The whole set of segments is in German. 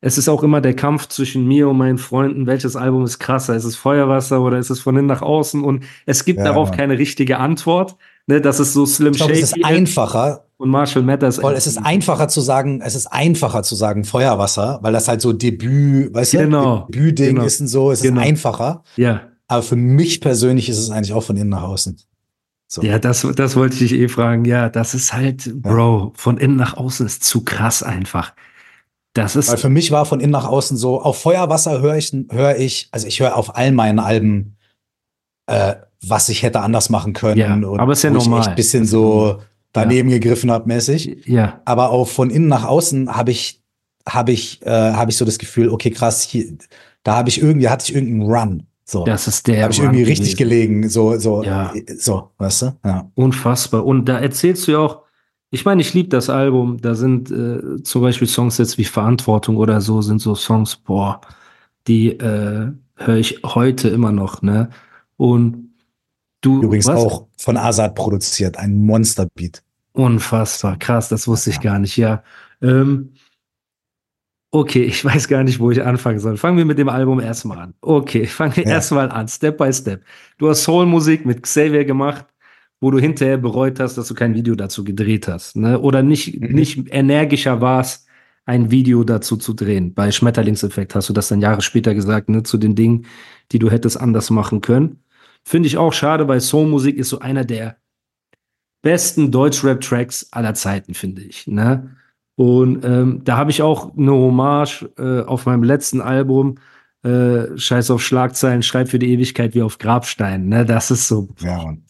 Es ist auch immer der Kampf zwischen mir und meinen Freunden, welches Album ist krasser? Ist es Feuerwasser oder ist es von innen nach außen? Und es gibt Ja, darauf Mann. keine richtige Antwort. Ne, das ist so Slim Ich glaube, es ist Shady einfacher, und Marshall Mathers. Voll, es ist einfacher zu sagen, es ist einfacher zu sagen Feuerwasser, weil das halt so Debüt, weißt Genau, du, Debütding genau, ist und so, es genau. ist einfacher. Ja, Aber für mich persönlich ist es eigentlich auch von innen nach außen. So. ja, das, das wollte ich dich eh fragen. Ja, das ist halt, Bro, von innen nach außen ist zu krass einfach. Das ist, Weil für mich war von innen nach außen so, auf Feuerwasser höre ich, höre ich, also ich höre auf all meinen Alben, äh, was ich hätte anders machen können. Ja, und aber ist ja wo ich normal. echt ein bisschen so daneben gegriffen habe mäßig. ja, Aber auch von innen nach außen habe ich, habe ich, äh, habe ich so das Gefühl, okay, krass, hier, da habe ich irgendwie, hatte ich irgendeinen Run. So. das ist der. habe ich irgendwie Run richtig gewesen. gelegen, so, so, Ja. so, weißt du? Ja. Unfassbar. Und da erzählst du ja auch, ich meine, ich liebe das Album. Da sind äh, zum Beispiel Songs jetzt wie Verantwortung oder so, sind so Songs, boah, die äh, höre ich heute immer noch, ne? Und du. Übrigens was? auch von Azad produziert, ein Monsterbeat. Unfassbar, krass, das wusste ich gar nicht, ja. Ähm, okay, ich weiß gar nicht, wo ich anfangen soll. Fangen wir mit dem Album erstmal an. Okay, fangen wir Ja. erstmal an, Step by Step. Du hast Soul-Musik mit Xavier gemacht, wo du hinterher bereut hast, dass du kein Video dazu gedreht hast, ne? Oder nicht, Mhm. nicht energischer warst, ein Video dazu zu drehen. Bei Schmetterlingseffekt hast du das dann Jahre später gesagt, ne? Zu den Dingen, die du hättest anders machen können. Finde ich auch schade, weil Soul-Musik ist so einer der besten Deutsch-Rap-Tracks aller Zeiten, finde ich. Ne? Und ähm, da habe ich auch eine Hommage äh, auf meinem letzten Album, äh, Scheiß auf Schlagzeilen, Schreib für die Ewigkeit wie auf Grabstein. Ne? Das ist so, Ja, und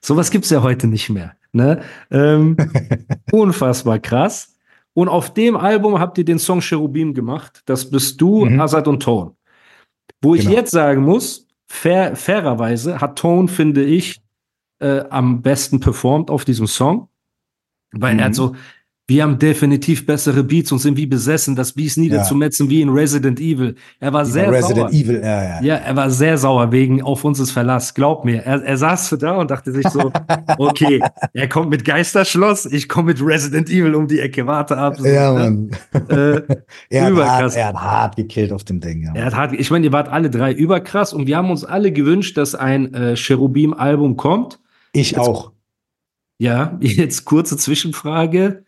sowas gibt's ja heute nicht mehr. Ne? Ähm, unfassbar krass. Und auf dem Album habt ihr den Song Cherubim gemacht. Das bist du, Mhm. Azad und Tone. Wo ich Genau. jetzt sagen muss, fair, fairerweise hat Tone, finde ich, äh, am besten performt auf diesem Song. Weil er hat Mhm. so, wir haben definitiv bessere Beats und sind wie besessen, das Beats niederzumetzen wie in Resident Evil. Er war sehr Resident sauer. Evil, ja, ja. Ja, er war sehr sauer wegen auf uns ist Verlass. Glaub mir. Er, er saß da und dachte sich so, okay, er kommt mit Geisterschloss, ich komme mit Resident Evil um die Ecke, warte ab. So, Ja, ne? Mann. Äh, Er hat, überkrass. hart, er hat hart gekillt auf dem Ding, ja. er hat hart, ich meine, ihr wart alle drei überkrass und wir haben uns alle gewünscht, dass ein äh, Cherubim-Album kommt. Ich Jetzt- auch. Ja, jetzt kurze Zwischenfrage.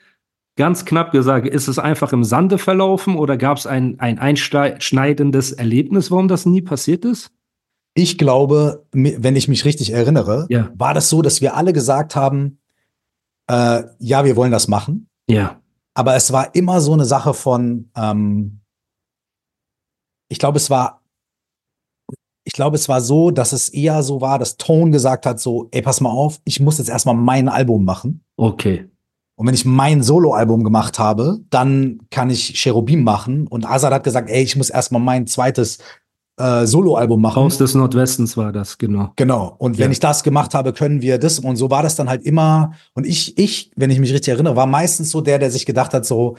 Ganz knapp gesagt, ist es einfach im Sande verlaufen oder gab es ein, ein einschneidendes Erlebnis, warum das nie passiert ist? Ich glaube, wenn ich mich richtig erinnere, Ja. war das so, dass wir alle gesagt haben, äh, ja, wir wollen das machen. Ja. Aber es war immer so eine Sache von, ähm, ich glaube, es war, ich glaube, es war so, dass es eher so war, dass Tone gesagt hat, so, ey, pass mal auf, ich muss jetzt erstmal mein Album machen. Okay. Und wenn ich mein Soloalbum gemacht habe, dann kann ich Cherubim machen. Und Azad hat gesagt, ey, ich muss erstmal mein zweites äh, Soloalbum machen. Haus des Nordwestens war das, genau. Genau. Und wenn Ja. ich das gemacht habe, können wir das. Und so war das dann halt immer. Und ich, ich, wenn ich mich richtig erinnere, war meistens so der, der sich gedacht hat, so,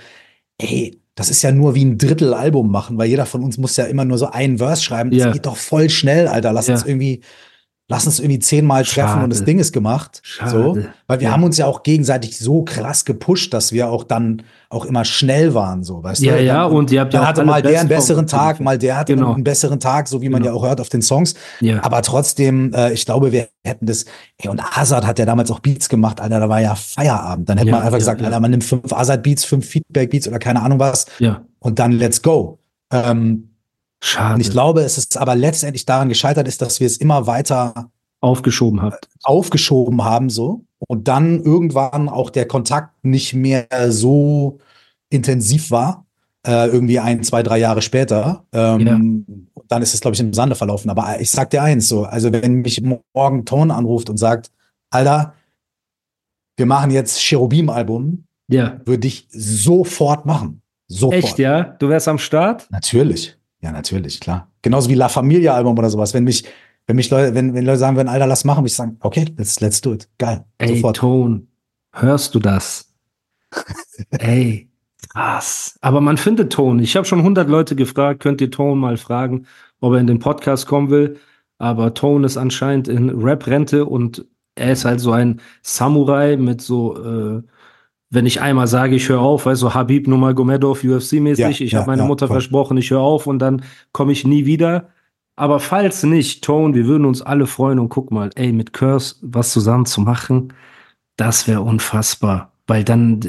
ey, das ist ja nur wie ein Drittel Album machen, weil jeder von uns muss ja immer nur so einen Verse schreiben. Das Ja. geht doch voll schnell, Alter. Lass Ja. uns irgendwie, lass uns irgendwie zehnmal treffen und das Schade. Ding ist gemacht. Schade. So. Weil wir Ja. haben uns ja auch gegenseitig so krass gepusht, dass wir auch dann auch immer schnell waren, so, weißt Ja, du? ja, Dann- und ihr habt ja hatte mal der einen besseren Tag, mal der hatte Genau. einen besseren Tag, so wie man Genau. ja auch hört auf den Songs. Ja. Aber trotzdem, äh, ich glaube, wir hätten das, ey, und Azad hat ja damals auch Beats gemacht, Alter, da war ja Feierabend. Dann hätte Ja, man einfach ja, gesagt, ja. Alter, man nimmt fünf Azad-Beats, fünf Feedback-Beats oder keine Ahnung was ja. und dann let's go. Ähm, Schade. und ich glaube, es ist aber letztendlich daran gescheitert ist, dass wir es immer weiter aufgeschoben habt. aufgeschoben haben, so. Und dann irgendwann auch der Kontakt nicht mehr so intensiv war, äh, irgendwie ein, zwei, drei Jahre später. Ähm, Dann ist es, glaube ich, im Sande verlaufen. Aber ich sag dir eins, so, also wenn mich morgen Ton anruft und sagt, Alter, wir machen jetzt Cherubim-Album, Ja. würde ich sofort machen. Sofort. Echt, ja? Du wärst am Start? Natürlich. Ja, natürlich, klar. Genauso wie La Familia Album oder sowas. Wenn mich, wenn mich Leute, wenn, wenn Leute sagen würden, Alter, lass machen, würde ich sagen, okay, let's, let's do it. Geil. Ey, Sofort. Ton, hörst du das? Ey, krass. Aber man findet Ton. Ich habe schon 100 Leute gefragt, könnt ihr Ton mal fragen, ob er in den Podcast kommen will. Aber Tone ist anscheinend in Rap-Rente und er ist halt so ein Samurai mit so, äh, wenn ich einmal sage, ich höre auf, weißt du, so Habib Nurmagomedov, UFC-mäßig, Ja, ich ja, habe meiner ja, Mutter voll. versprochen, ich höre auf und dann komme ich nie wieder. Aber falls nicht, Tone, wir würden uns alle freuen und guck mal, ey, mit Curse was zusammen zu machen, das wäre unfassbar. Weil dann,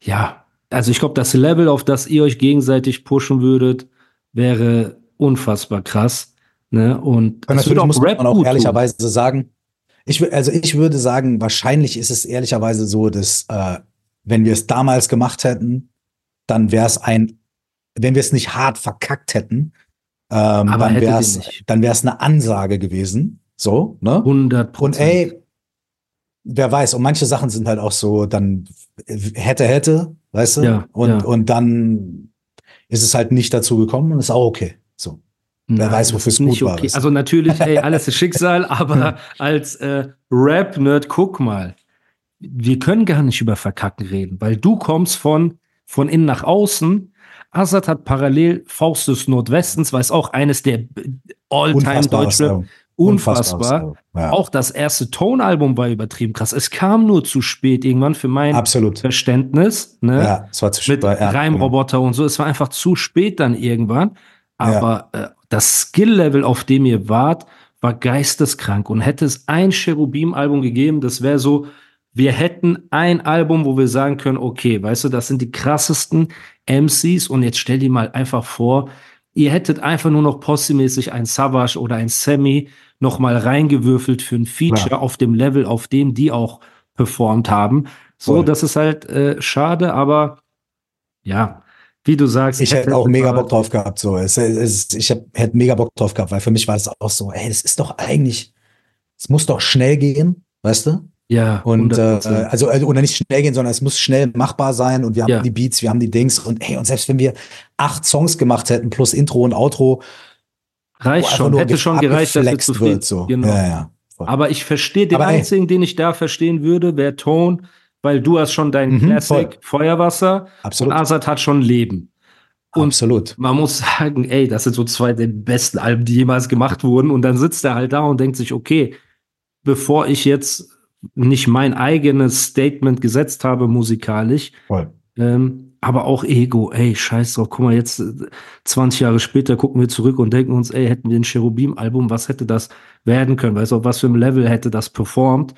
ja, also ich glaube, das Level, auf das ihr euch gegenseitig pushen würdet, wäre unfassbar krass. Ne? Und Und natürlich würde muss man Rap auch gut tun. ehrlicherweise sagen, ich, also ich würde sagen, wahrscheinlich ist es ehrlicherweise so, dass äh, wenn wir es damals gemacht hätten, dann wäre es ein, wenn wir es nicht hart verkackt hätten, ähm, dann wäre es, dann wäre es eine Ansage gewesen. So, ne? 100 Und ey, wer weiß, und manche Sachen sind halt auch so, dann hätte, hätte, weißt du? Ja, und, ja. und dann ist es halt nicht dazu gekommen und ist auch okay. So. wer weiß, wofür es gut war, okay. Also natürlich, ey, alles ist Schicksal, aber als äh, Rap-Nerd, guck mal, wir können gar nicht über Verkacken reden, weil du kommst von, von innen nach außen. Azad hat parallel Faust des Nordwestens, war es auch eines der All-Time Unfassbares Deutschrap. Album. Unfassbar. Unfassbares Album, ja. Auch das erste Tone-Album war übertrieben krass. Es kam nur zu spät irgendwann für mein Absolut. Verständnis. Ne? Ja, es war zu mit spät. Ja, Reimroboter und so. Es war einfach zu spät dann irgendwann. Aber äh, das Skill-Level, auf dem ihr wart, war geisteskrank. Und hätte es ein Cherubim-Album gegeben, das wäre so, wir hätten ein Album, wo wir sagen können, okay, weißt du, das sind die krassesten MCs. Und jetzt stell dir mal einfach vor, ihr hättet einfach nur noch possemäßig ein Savage oder ein Sammy noch mal reingewürfelt für ein Feature Ja. auf dem Level, auf dem die auch performt haben. So, Voll. das ist halt äh, schade, aber ja, wie du sagst. Ich hätte auch mega Bock drauf gehabt. So. Es, es, ich hab, hätte mega Bock drauf gehabt, weil für mich war es auch so, ey, das ist doch eigentlich, es muss doch schnell gehen, weißt du? Ja, Und äh, 100%. also, also oder nicht schnell gehen, sondern es muss schnell machbar sein und wir haben Ja. die Beats, wir haben die Dings und hey, und selbst wenn wir acht Songs gemacht hätten plus Intro und Outro, reicht schon, hätte schon gereicht, dass abgeflext zufrieden wird, so. Genau. Ja, ja. Aber ich verstehe den Aber ey. einzigen, den ich da verstehen würde, wäre Tone, weil du hast schon dein Mhm, Classic voll. Feuerwasser Absolut. und Azad hat schon Leben. Und Absolut. man muss sagen, ey, das sind so zwei der besten Alben, die jemals gemacht wurden. Und dann sitzt er halt da und denkt sich, okay, bevor ich jetzt nicht mein eigenes Statement gesetzt habe musikalisch, Voll. ähm, aber auch Ego, ey, scheiß drauf, guck mal, jetzt äh, 20 Jahre später gucken wir zurück und denken uns, ey, hätten wir ein Cherubim-Album, was hätte das werden können? Weißt du, auf was für einem Level hätte das performt?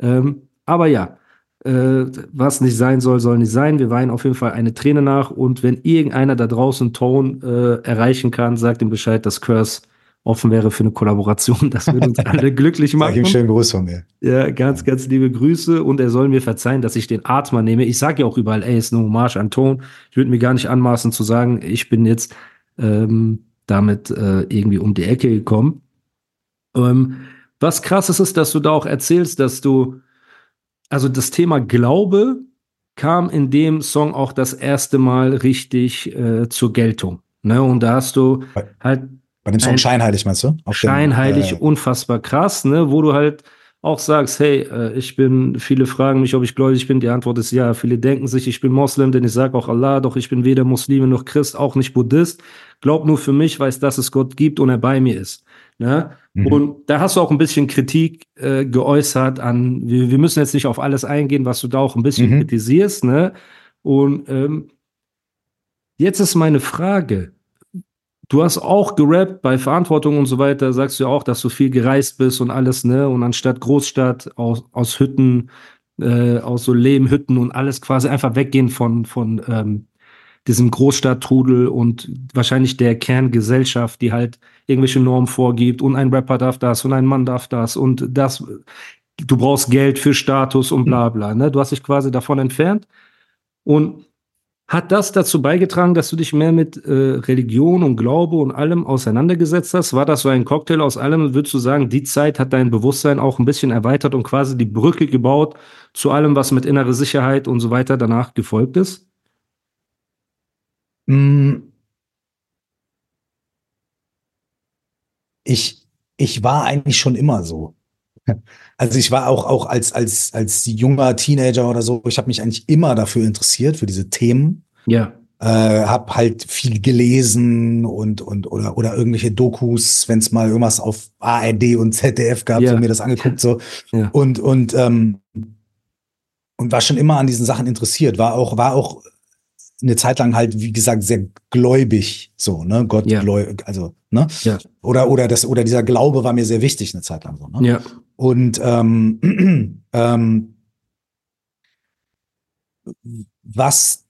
Ähm, aber ja, äh, was nicht sein soll, soll nicht sein. Wir weinen auf jeden Fall eine Träne nach und wenn irgendeiner da draußen Ton äh, erreichen kann, sagt ihm Bescheid, dass Curse offen wäre für eine Kollaboration. Das würde uns alle glücklich Sag ihm machen. schönen Gruß von mir. Ja, ganz, ganz liebe Grüße und er soll mir verzeihen, dass ich den Atmer nehme. Ich sage ja auch überall, ey, ist eine Hommage an Ton. Ich würde mir gar nicht anmaßen zu sagen, ich bin jetzt ähm, damit äh, irgendwie um die Ecke gekommen. Ähm, was krass ist, ist, dass du da auch erzählst, dass du, also das Thema Glaube kam in dem Song auch das erste Mal richtig äh, zur Geltung. Ne? Und da hast du halt Bei dem Song Ein- Scheinheilig, meinst du? Auf scheinheilig, äh, unfassbar krass, ne, wo du halt auch sagst, hey, äh, ich bin, viele fragen mich, ob ich gläubig bin, die Antwort ist ja. Viele denken sich, ich bin Moslem, denn ich sage auch Allah, doch ich bin weder Muslime noch Christ, auch nicht Buddhist. Glaub nur für mich, weiß, dass es Gott gibt und er bei mir ist. Ne? Mhm. Und da hast du auch ein bisschen Kritik äh, geäußert an, wir, wir müssen jetzt nicht auf alles eingehen, was du da auch ein bisschen Mhm. kritisierst, ne? Und ähm, jetzt ist meine Frage, Du hast auch gerappt bei Verantwortung und so weiter, sagst du ja auch, dass du viel gereist bist und alles, ne? Und anstatt Großstadt aus, aus Hütten, äh, aus so Lehmhütten und alles quasi einfach weggehen von, von ähm, diesem Großstadttrudel und wahrscheinlich der Kerngesellschaft, die halt irgendwelche Normen vorgibt und ein Rapper darf das und ein Mann darf das und das, du brauchst Geld für Status und bla bla, ne? Du hast dich quasi davon entfernt und hat das dazu beigetragen, dass du dich mehr mit äh, Religion und Glaube und allem auseinandergesetzt hast? War das so ein Cocktail aus allem? Würdest du sagen, die Zeit hat dein Bewusstsein auch ein bisschen erweitert und quasi die Brücke gebaut zu allem, was mit innere Sicherheit und so weiter danach gefolgt ist? Mm. Ich, ich war eigentlich schon immer so. Also ich war auch, auch als, als, als junger Teenager oder so, ich habe mich eigentlich immer dafür interessiert, für diese Themen. Ja. Äh, hab halt viel gelesen und, und oder, oder irgendwelche Dokus, wenn es mal irgendwas auf ARD und ZDF gab, Ja. so mir das angeguckt. So. Ja. Und, und, ähm, und war schon immer an diesen Sachen interessiert, war auch, war auch eine Zeit lang halt, wie gesagt, sehr gläubig, so, ne, Gott, Ja. also, ne, Ja. oder, oder das, oder dieser Glaube war mir sehr wichtig eine Zeit lang, so, ne. Ja. Und ähm, ähm, was,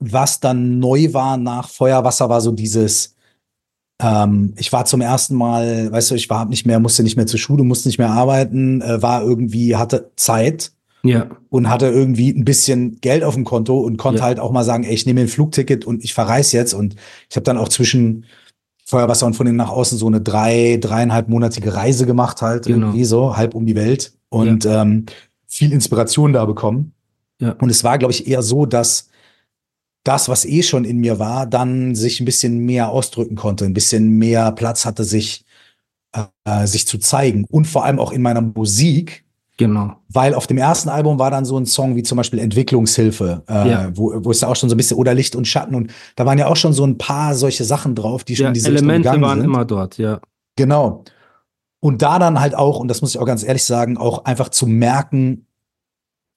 was dann neu war nach Feuerwasser, war so dieses, ähm, ich war zum ersten Mal, weißt du, ich war nicht mehr, musste nicht mehr zur Schule, musste nicht mehr arbeiten, äh, war irgendwie, hatte Zeit Ja. und hatte irgendwie ein bisschen Geld auf dem Konto und konnte Ja. halt auch mal sagen, ey, ich nehme ein Flugticket und ich verreise jetzt. Und ich habe dann auch zwischen Feuerwasser und von innen nach außen so eine drei, dreieinhalbmonatige Reise gemacht, halt Genau. irgendwie so, halb um die Welt und ähm, viel Inspiration da bekommen. Ja. Und es war, glaube ich, eher so, dass das, was eh schon in mir war, dann sich ein bisschen mehr ausdrücken konnte, ein bisschen mehr Platz hatte, sich, äh, sich zu zeigen. Und vor allem auch in meiner Musik, Genau. weil auf dem ersten Album war dann so ein Song wie zum Beispiel Entwicklungshilfe, äh, Ja. wo, wo es ja auch schon so ein bisschen oder Licht und Schatten und da waren ja auch schon so ein paar solche Sachen drauf, die schon Ja, diese Elemente waren sind. immer dort, ja. Genau. Und da dann halt auch, und das muss ich auch ganz ehrlich sagen, auch einfach zu merken,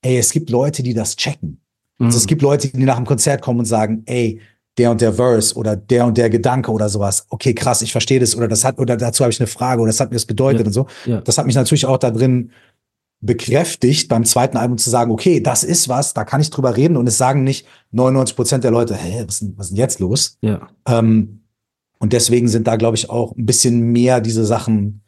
ey, es gibt Leute, die das checken. Also Mhm. es gibt Leute, die nach dem Konzert kommen und sagen, ey, der und der Verse oder der und der Gedanke oder sowas. Okay, krass, ich verstehe das oder das hat oder dazu habe ich eine Frage oder das hat mir das bedeutet Ja. und so. Ja. Das hat mich natürlich auch da drin bekräftigt, beim zweiten Album zu sagen, okay, das ist was, da kann ich drüber reden und es sagen nicht 99 Prozent der Leute, hä, was, ist denn- was ist denn jetzt los? ja. Ähm, und deswegen sind da, glaube ich, auch ein bisschen mehr diese Sachen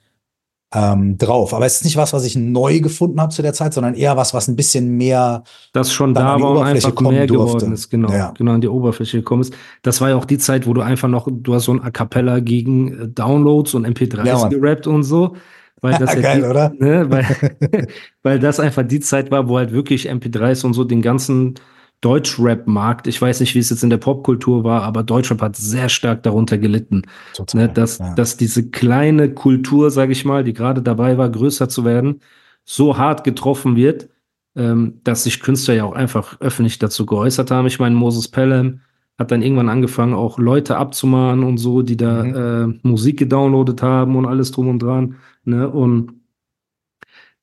ähm, drauf. Aber es ist nicht was, was ich neu gefunden habe zu der Zeit, sondern eher was, was ein bisschen mehr das schon da war und einfach mehr durfte. geworden ist, genau, Ja. genau an die Oberfläche gekommen ist. Das war ja auch die Zeit, wo du einfach noch, du hast so ein A Cappella gegen äh, Downloads und MP3s Ja, gerappt und so. Weil das ja Geil, die? Ne, weil, weil das einfach die Zeit war, wo halt wirklich MP3s und so den ganzen Deutschrap-Markt, ich weiß nicht, wie es jetzt in der Popkultur war, aber Deutschrap hat sehr stark darunter gelitten. Total. Ne, dass, ja. dass diese kleine Kultur, sage ich mal, die gerade dabei war, größer zu werden, so hart getroffen wird, ähm, dass sich Künstler ja auch einfach öffentlich dazu geäußert haben. Ich meine, Moses Pelham hat dann irgendwann angefangen, auch Leute abzumahnen und so, die da Mhm. äh, Musik gedownloadet haben und alles drum und dran. Ne? Und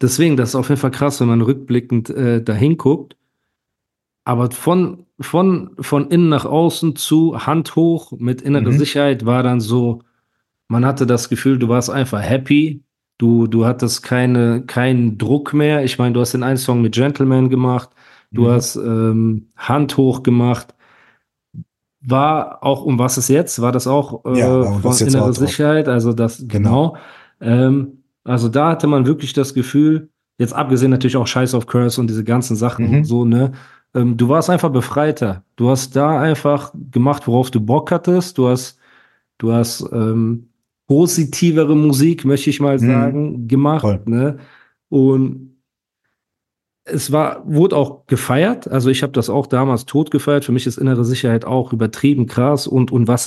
deswegen, das ist auf jeden Fall krass, wenn man rückblickend äh, dahin guckt. Aber von, von, von innen nach außen zu Hand hoch mit innerer Mhm. Sicherheit war dann so, man hatte das Gefühl, du warst einfach happy. Du, du hattest keine, keinen Druck mehr. Ich meine, du hast den einen Song mit Gentleman gemacht. Du Mhm. hast ähm, Hand hoch gemacht. War auch, um was es jetzt? War das auch äh, Ja, von innerer. Sicherheit? Also das, genau. Ähm, also da hatte man wirklich das Gefühl, jetzt abgesehen natürlich auch Scheiß auf Curse und diese ganzen Sachen Mhm. und so, ne? Ähm, du warst einfach befreiter. Du hast da einfach gemacht, worauf du Bock hattest. Du hast, du hast ähm, positivere Musik, möchte ich mal Mhm. sagen, gemacht, Voll. ne? Und es war, wurde auch gefeiert. Also ich habe das auch damals tot gefeiert. Für mich ist innere Sicherheit auch übertrieben krass und, und was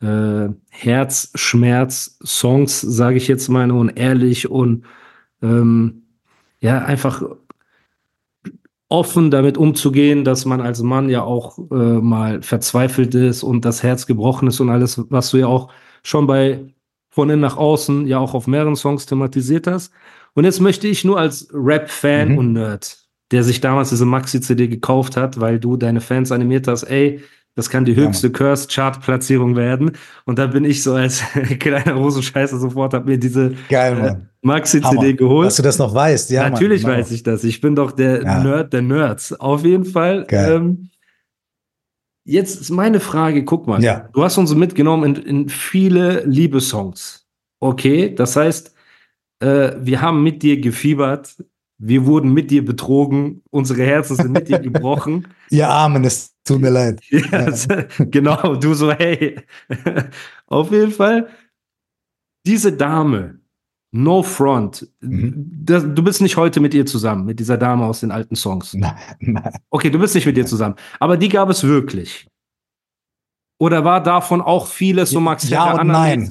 äh, Herzschmerz-Songs, sage ich jetzt mal, und ehrlich und ähm, ja, einfach offen damit umzugehen, dass man als Mann ja auch äh, mal verzweifelt ist und das Herz gebrochen ist und alles, was du ja auch schon bei von innen nach außen ja auch auf mehreren Songs thematisiert hast. Und jetzt möchte ich nur als Rap-Fan mhm. und Nerd, der sich damals diese Maxi-CD gekauft hat, weil du deine Fans animiert hast, ey, das kann die höchste ja, Curse-Chart-Platzierung werden. Und da bin ich so als kleiner Rosenscheißer sofort, hab mir diese äh, Maxi-CD geholt. Dass du das noch weißt, ja. Natürlich Mann, weiß ich das. Ich bin doch der ja. Nerd der Nerds. Auf jeden Fall. Ähm, jetzt ist meine Frage, guck mal. Ja. Du hast uns mitgenommen in, in viele Liebessongs. Okay, das heißt, äh, wir haben mit dir gefiebert, wir wurden mit dir betrogen, unsere Herzen sind mit dir gebrochen. Ihr Armen, es tut mir leid. Ja, genau, du so, hey. Auf jeden Fall, diese Dame, No Front, mhm. das, du bist nicht heute mit ihr zusammen, mit dieser Dame aus den alten Songs. Nein, nein. Okay, du bist nicht mit ihr zusammen, aber die gab es wirklich. Oder war davon auch vieles so Max Ja und nein.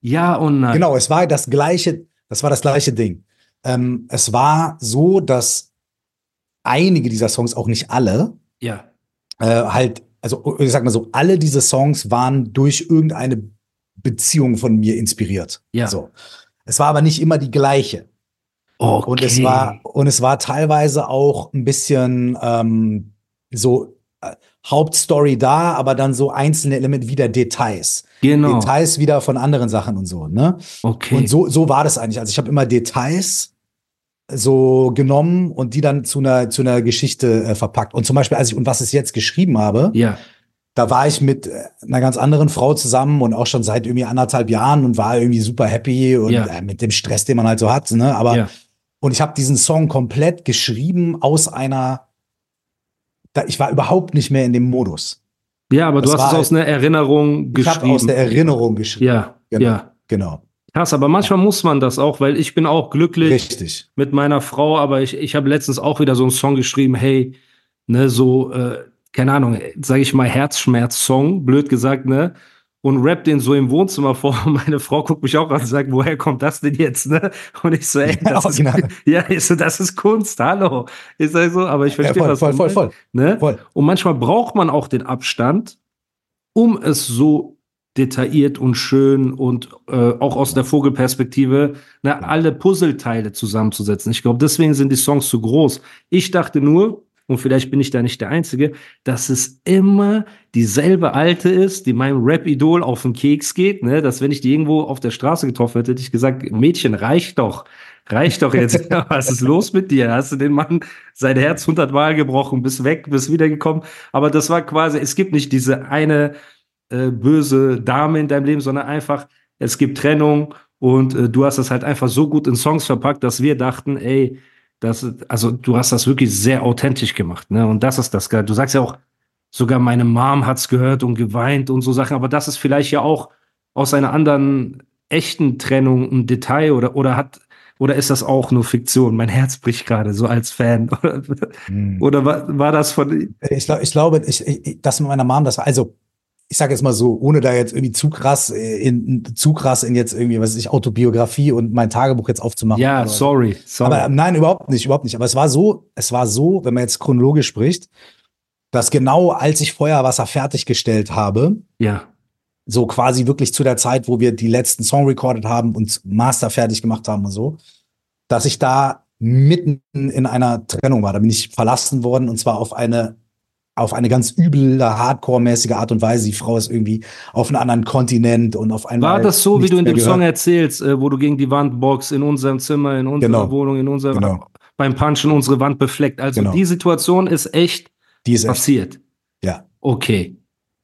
Ja und nein. Genau, es war das gleiche, das war das gleiche Ding. Ähm, es war so, dass einige dieser Songs, auch nicht alle, ja. äh, halt, also ich sag mal so, alle diese Songs waren durch irgendeine Beziehung von mir inspiriert. Ja. So. Es war aber nicht immer die gleiche. Okay. Und es war, und es war teilweise auch ein bisschen ähm, so äh, Hauptstory da, aber dann so einzelne Elemente wieder Details. Genau. Details wieder von anderen Sachen und so, ne? Okay. Und so, so war das eigentlich. Also ich habe immer Details so genommen und die dann zu einer, zu einer Geschichte äh, verpackt. Und zum Beispiel, als ich und was ich jetzt geschrieben habe, ja. da war ich mit äh, einer ganz anderen Frau zusammen und auch schon seit irgendwie anderthalb Jahren und war irgendwie super happy und ja. äh, mit dem Stress, den man halt so hat, ne? Aber ja. und ich habe diesen Song komplett geschrieben aus einer, da, ich war überhaupt nicht mehr in dem Modus. Ja, aber das du hast es aus einer Erinnerung geschrieben. Ich habe aus der Erinnerung geschrieben. Ja, genau, ja. Genau. Krass, aber manchmal muss man das auch, weil ich bin auch glücklich Richtig. mit meiner Frau, aber ich, ich habe letztens auch wieder so einen Song geschrieben, hey, ne, so, äh, keine Ahnung, sage ich mal, Herzschmerz-Song, blöd gesagt, ne? Und rap den so im Wohnzimmer vor. Und meine Frau guckt mich auch an und sagt, woher kommt das denn jetzt, ne? Und ich so, ey, das, ja, ist, genau. ja, ich so, das ist Kunst, hallo. Ich sag so, aber ich verstehe ja, was. Voll, voll, voll, ne? voll. Und manchmal braucht man auch den Abstand, um es so detailliert und schön und äh, auch aus der Vogelperspektive ne, alle Puzzleteile zusammenzusetzen. Ich glaube, deswegen sind die Songs zu groß. Ich dachte nur, und vielleicht bin ich da nicht der Einzige, dass es immer dieselbe Alte ist, die meinem Rap-Idol auf den Keks geht, ne? dass wenn ich die irgendwo auf der Straße getroffen hätte, hätte ich gesagt, Mädchen, reicht doch. Reicht doch jetzt. Was ist los mit dir? Hast du den Mann sein Herz hundertmal gebrochen, bist weg, bist wiedergekommen. Aber das war quasi, es gibt nicht diese eine äh, böse Dame in deinem Leben, sondern einfach, es gibt Trennung und äh, du hast das halt einfach so gut in Songs verpackt, dass wir dachten, ey, das, also du hast das wirklich sehr authentisch gemacht, ne? Und das ist das geil. Du sagst ja auch, sogar meine Mom hat's gehört und geweint und so Sachen, aber das ist vielleicht ja auch aus einer anderen echten Trennung ein Detail oder, oder hat, oder ist das auch nur Fiktion? Mein Herz bricht gerade so als Fan. hm. Oder war, war das von. Ich, glaub, ich glaube, ich, ich, das mit meiner Mom, das war, also ich sage jetzt mal so, ohne da jetzt irgendwie zu krass äh, in zu krass in jetzt irgendwie, was weiß ich, Autobiografie und mein Tagebuch jetzt aufzumachen. Ja, sorry, sorry. Aber nein, überhaupt nicht, überhaupt nicht. Aber es war so, es war so, wenn man jetzt chronologisch spricht, dass genau als ich Feuerwasser fertiggestellt habe, ja. so quasi wirklich zu der Zeit, wo wir die letzten Song recorded haben und Master fertig gemacht haben und so, dass ich da mitten in einer Trennung war. Da bin ich verlassen worden und zwar auf eine auf eine ganz üble, Hardcore-mäßige Art und Weise. Die Frau ist irgendwie auf einem anderen Kontinent und auf einmal. War das so, wie du in dem gehört. Song erzählst, äh, wo du gegen die Wand boxst, in unserem Zimmer, in unserer genau. Wohnung, in unserer, genau. beim Punchen unsere Wand befleckt? Also genau. die Situation ist echt die ist passiert. Echt. Ja. Okay.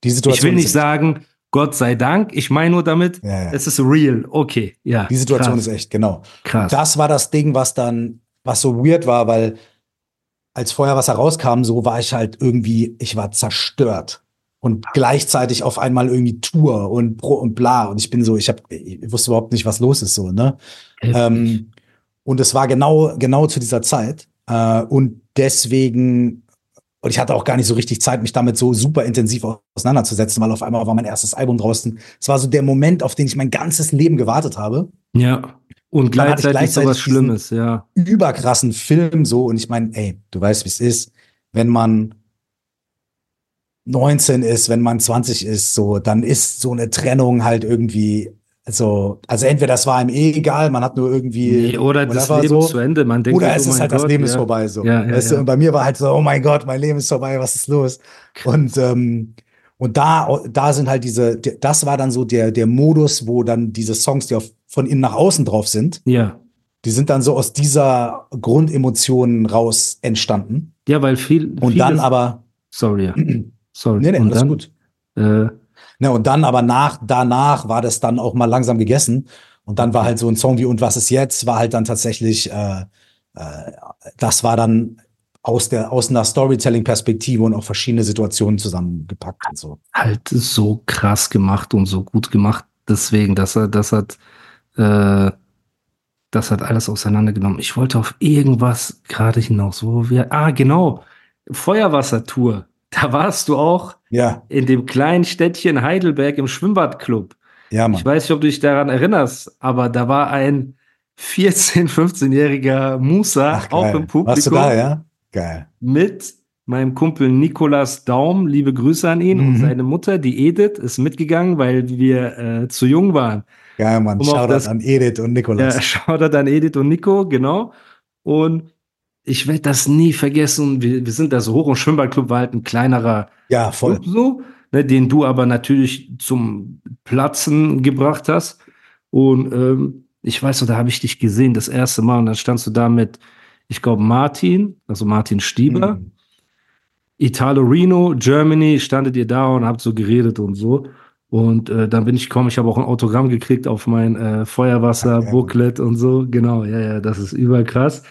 Die Situation ich will nicht sagen, Gott sei Dank. Ich meine nur damit, ja, ja. es ist real. Okay, ja. Die Situation krass. ist echt, genau. Krass. Das war das Ding, was dann, was so weird war, weil als Feuerwasser rauskam, so war ich halt irgendwie, ich war zerstört. Und gleichzeitig auf einmal irgendwie Tour und Pro und bla. Und ich bin so, ich, hab, ich wusste überhaupt nicht, was los ist, so, ne? Ähm, und es war genau, genau zu dieser Zeit. Äh, und deswegen, und ich hatte auch gar nicht so richtig Zeit, mich damit so super intensiv auseinanderzusetzen, weil auf einmal war mein erstes Album draußen. Es war so der Moment, auf den ich mein ganzes Leben gewartet habe. Ja. Und gleichzeitig, gleichzeitig so was Schlimmes, ja. Überkrassen Film so. Und ich meine, ey, du weißt, wie es ist, wenn man 19 ist, wenn man 20 ist, so, dann ist so eine Trennung halt irgendwie also, also entweder das war ihm eh egal, man hat nur irgendwie. Nee, oder das Leben so, zu Ende, man denkt. Oder es oh ist halt Gott, das Leben ja. ist vorbei so. Ja, ja, weißt du? Und bei mir war halt so, oh mein Gott, mein Leben ist vorbei, was ist los? Und, ähm, und da, da sind halt diese, das war dann so der, der Modus, wo dann diese Songs, die auf, von innen nach außen drauf sind. Ja. Die sind dann so aus dieser Grundemotion raus entstanden. Ja, weil viel. Und dann aber. Sorry, ja. Sorry. Nee, nee, und das dann, ist gut. Äh, Ne, und dann aber nach, danach war das dann auch mal langsam gegessen. Und dann war halt so ein Song wie Und was ist jetzt? War halt dann tatsächlich, äh, äh, das war dann aus der aus einer Storytelling-Perspektive und auch verschiedene Situationen zusammengepackt und so. Halt so krass gemacht und so gut gemacht. Deswegen, dass er, das hat, äh, das hat alles auseinandergenommen. Ich wollte auf irgendwas gerade hinaus, wo wir, ah, genau, Feuerwassertour. Da warst du auch ja. in dem kleinen Städtchen Heidelberg im Schwimmbadclub. Ja, Mann. Ich weiß nicht, ob du dich daran erinnerst, aber da war ein 14-, 15-jähriger Musa Ach, auch im Publikum. Warst du da, ja? Geil. Mit meinem Kumpel Nikolas Daum, liebe Grüße an ihn, mhm. und seine Mutter, die Edith, ist mitgegangen, weil wir äh, zu jung waren. Geil, Mann. Um Shoutout an Edith und Nikolas. Ja, Shoutout an Edith und Nico, genau. Und ich werde das nie vergessen. Wir, wir sind da so hoch und Schwimmbadclub war halt ein kleinerer ja, voll. Club so, ne, den du aber natürlich zum Platzen gebracht hast. Und ähm, ich weiß noch, da habe ich dich gesehen das erste Mal und dann standst du da mit, ich glaube, Martin, also Martin Stieber, mhm. Italo Reno, Germany, standet ihr da und habt so geredet und so. Und äh, dann bin ich gekommen, ich habe auch ein Autogramm gekriegt auf mein äh, Feuerwasser-Booklet und so. Genau, ja, ja, das ist überkrass.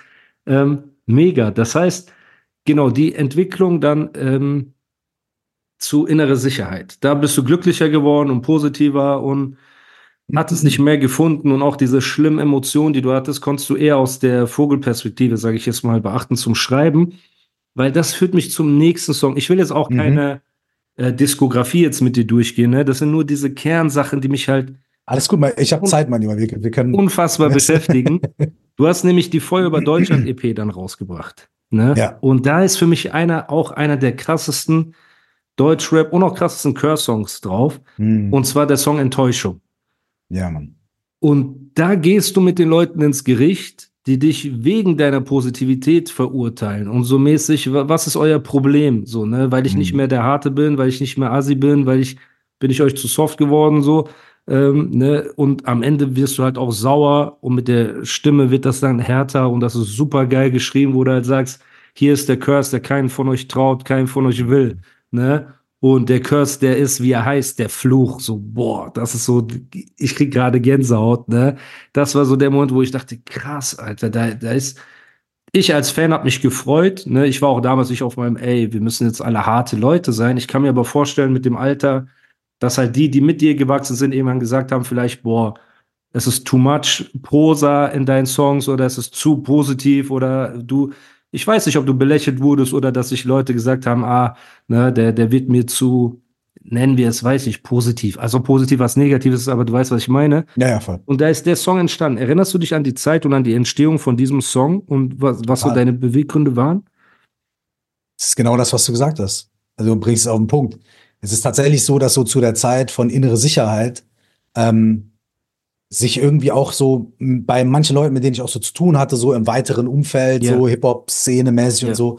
Ähm, mega. Das heißt, genau, die Entwicklung dann ähm, zu innere Sicherheit. Da bist du glücklicher geworden und positiver und hattest nicht mehr gefunden und auch diese schlimmen Emotionen, die du hattest, konntest du eher aus der Vogelperspektive, sage ich jetzt mal, beachten zum Schreiben, weil das führt mich zum nächsten Song. Ich will jetzt auch mhm. keine äh, Diskografie jetzt mit dir durchgehen, ne? Das sind nur diese Kernsachen, die mich halt alles gut, ich habe Zeit, mein Lieber. Wir, wir können unfassbar beschäftigen. Du hast nämlich die Feuer über Deutschland EP dann rausgebracht. Ne? Ja. Und da ist für mich einer, auch einer der krassesten Deutschrap und auch krassesten Curse-Songs drauf. Mhm. Und zwar der Song Enttäuschung. Ja, Mann. Und da gehst du mit den Leuten ins Gericht, die dich wegen deiner Positivität verurteilen und so mäßig, was ist euer Problem? So, ne, weil ich mhm. nicht mehr der Harte bin, weil ich nicht mehr Asi bin, weil ich, bin ich euch zu soft geworden, so. Ähm, ne? Und am Ende wirst du halt auch sauer und mit der Stimme wird das dann härter und das ist super geil geschrieben, wo du halt sagst, hier ist der Curse, der keinen von euch traut, keinen von euch will. Ne? Und der Curse, der ist, wie er heißt, der Fluch. So, boah, das ist so, ich krieg gerade Gänsehaut, ne? Das war so der Moment, wo ich dachte, krass, Alter, da, da ist, ich als Fan habe mich gefreut, ne? Ich war auch damals nicht auf meinem, ey, wir müssen jetzt alle harte Leute sein. Ich kann mir aber vorstellen, mit dem Alter, dass halt die, die mit dir gewachsen sind, irgendwann gesagt haben, vielleicht, boah, es ist too much Prosa in deinen Songs oder es ist zu positiv oder du, ich weiß nicht, ob du belächelt wurdest oder dass sich Leute gesagt haben, ah, ne, der, der wird mir zu, nennen wir es, weiß ich, positiv. Also positiv was Negatives ist, aber du weißt, was ich meine. Ja, ja, voll. Und da ist der Song entstanden. Erinnerst du dich an die Zeit und an die Entstehung von diesem Song und was, was so deine Beweggründe waren? Das ist genau das, was du gesagt hast. Also du bringst es auf den Punkt. Es ist tatsächlich so, dass so zu der Zeit von innere Sicherheit ähm, sich irgendwie auch so bei manchen Leuten, mit denen ich auch so zu tun hatte, so im weiteren Umfeld, yeah. so Hip-Hop-Szene mäßig yeah. und so,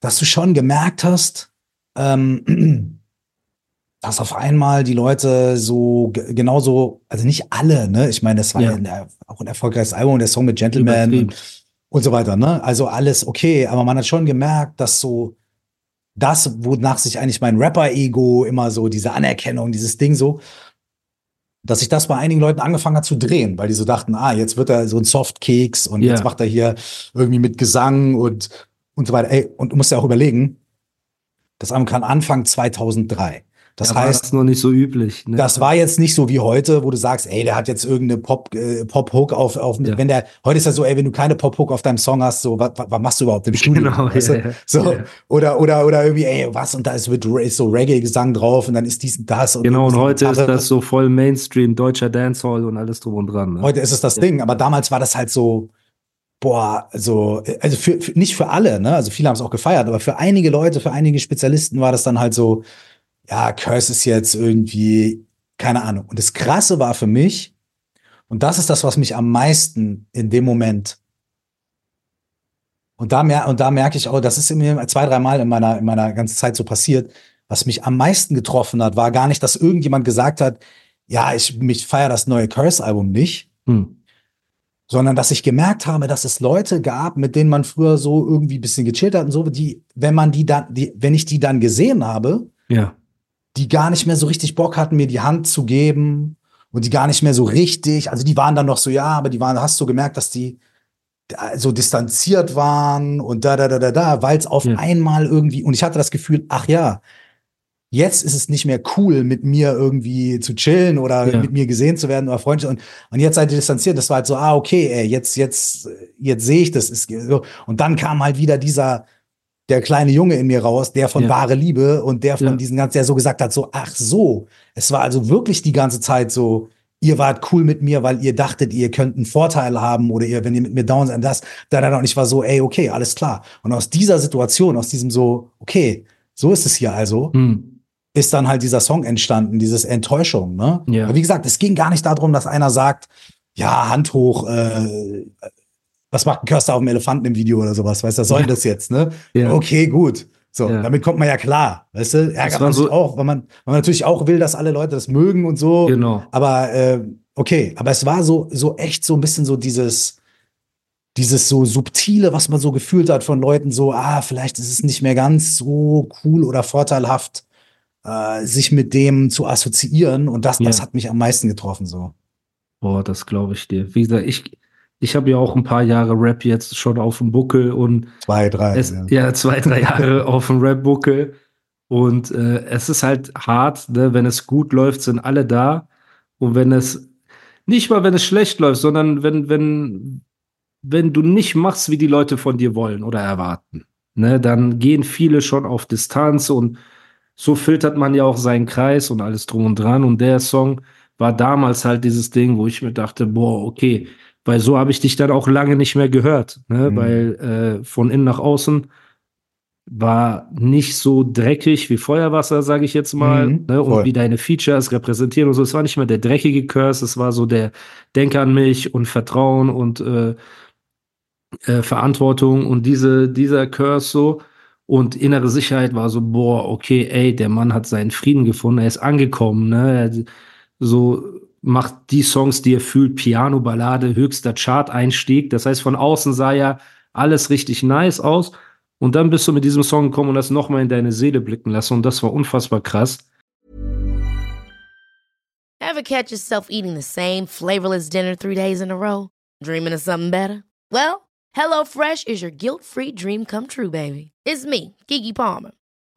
dass du schon gemerkt hast, ähm, dass auf einmal die Leute so genauso, also nicht alle, ne? Ich meine, das war ja. ja auch ein erfolgreiches Album, der Song mit Gentleman und, und so weiter, ne? Also alles okay, aber man hat schon gemerkt, dass so das, wonach sich eigentlich mein Rapper-Ego immer so, diese Anerkennung, dieses Ding so, dass sich das bei einigen Leuten angefangen hat zu drehen, weil die so dachten, ah, jetzt wird er so ein Softkeks und yeah. jetzt macht er hier irgendwie mit Gesang und, und so weiter. Ey, und du musst ja auch überlegen, das Album kann Anfang 2003. Das da heißt, war das noch nicht so üblich. Ne? Das war jetzt nicht so wie heute, wo du sagst, ey, der hat jetzt irgendeine Pop, äh, Pop-Hook auf, auf Ja. wenn der, heute ist ja so, ey, wenn du keine Pop-Hook auf deinem Song hast, so, was, was machst du überhaupt im Studio? Genau, weißt ja, du? ja. So, Ja. oder, oder, oder irgendwie, ey, was, und da ist, wird ist so Reggae-Gesang drauf und dann ist dies und das. Und Genau, und heute ist Gitarre. das so voll Mainstream, deutscher Dancehall und alles drum und dran. Ne? Heute ist es das Ding, aber damals war das halt so, boah, so, also für, für nicht für alle, ne? Also viele haben es auch gefeiert, aber für einige Leute, für einige Spezialisten war das dann halt so, ja, Curse ist jetzt irgendwie, keine Ahnung. Und das Krasse war für mich, und das ist das, was mich am meisten in dem Moment und da, mer und da merke ich auch, das ist mir zwei, dreimal in meiner, in meiner ganzen Zeit so passiert. Was mich am meisten getroffen hat, war gar nicht, dass irgendjemand gesagt hat, ja, ich mich feiere das neue Curse-Album nicht, Hm. sondern dass ich gemerkt habe, dass es Leute gab, mit denen man früher so irgendwie ein bisschen gechillt hat und so, die, wenn man die dann, die, wenn ich die dann gesehen habe, Ja, die gar nicht mehr so richtig Bock hatten, mir die Hand zu geben und die gar nicht mehr so richtig, also die waren dann noch so, ja, aber die waren, hast du gemerkt, dass die so distanziert waren und da, da, da, da, da, weil es auf Ja. einmal irgendwie, und ich hatte das Gefühl, ach ja, jetzt ist es nicht mehr cool, mit mir irgendwie zu chillen oder Ja. mit mir gesehen zu werden oder freundlich und, und jetzt seid ihr distanziert, das war halt so, ah, okay, ey, jetzt, jetzt, jetzt sehe ich das, ist so. und dann kam halt wieder dieser, der kleine Junge in mir raus, der von Ja. wahre Liebe und der von Ja. diesen ganzen, der so gesagt hat, so, ach so, es war also wirklich die ganze Zeit so, ihr wart cool mit mir, weil ihr dachtet, ihr könnt einen Vorteil haben oder ihr, wenn ihr mit mir down seid, das, da, da, da. Und ich war so, ey, okay, alles klar. Und aus dieser Situation, aus diesem so, okay, so ist es hier also, hm. ist dann halt dieser Song entstanden, dieses Enttäuschung, ne? Ja. Aber wie gesagt, es ging gar nicht darum, dass einer sagt, ja, Hand hoch, äh, was macht ein Körster auf dem Elefanten im Video oder sowas, weißt du, was soll denn das jetzt, ne? Ja. Okay, gut. So, Ja. damit kommt man ja klar, weißt du? Ärgert man sich so- auch, weil man, weil man natürlich auch will, dass alle Leute das mögen und so. Genau. Aber äh, okay, aber es war so, so echt so ein bisschen so dieses, dieses so subtile, was man so gefühlt hat von Leuten, so, ah, vielleicht ist es nicht mehr ganz so cool oder vorteilhaft, äh, sich mit dem zu assoziieren. Und das, das Ja. hat mich am meisten getroffen, so. Boah, das glaube ich dir. Wie gesagt, ich, ich habe ja auch ein paar Jahre Rap jetzt schon auf dem Buckel und Zwei, drei. es, ja. ja, zwei, drei Jahre auf dem Rap-Buckel. Und äh, es ist halt hart, ne? wenn es gut läuft, sind alle da. Und wenn es, nicht mal wenn es schlecht läuft, sondern wenn, wenn, wenn du nicht machst, wie die Leute von dir wollen oder erwarten, ne, dann gehen viele schon auf Distanz und so filtert man ja auch seinen Kreis und alles drum und dran. Und der Song war damals halt dieses Ding, wo ich mir dachte, boah, okay, weil so habe ich dich dann auch lange nicht mehr gehört, ne? Mhm. weil äh, von innen nach außen war nicht so dreckig wie Feuerwasser, sage ich jetzt mal, Mhm, ne? und wie deine Features repräsentieren und so. Es war nicht mehr der dreckige Curse, es war so der Denk an mich und Vertrauen und äh, äh, Verantwortung und diese, dieser Curse so. Und innere Sicherheit war so, boah, okay, ey, der Mann hat seinen Frieden gefunden, er ist angekommen, ne? So macht die Songs, die er fühlt, Piano, Ballade, höchster Chart-Einstieg. Das heißt, von außen sah ja alles richtig nice aus. Und dann bist du mit diesem Song gekommen und hast nochmal in deine Seele blicken lassen. Und das war unfassbar krass. Ever catch yourself eating the same flavorless dinner three days in a row? Dreaming of something better? Well, HelloFresh is your guilt free dream come true, baby. It's me, Gigi Palmer.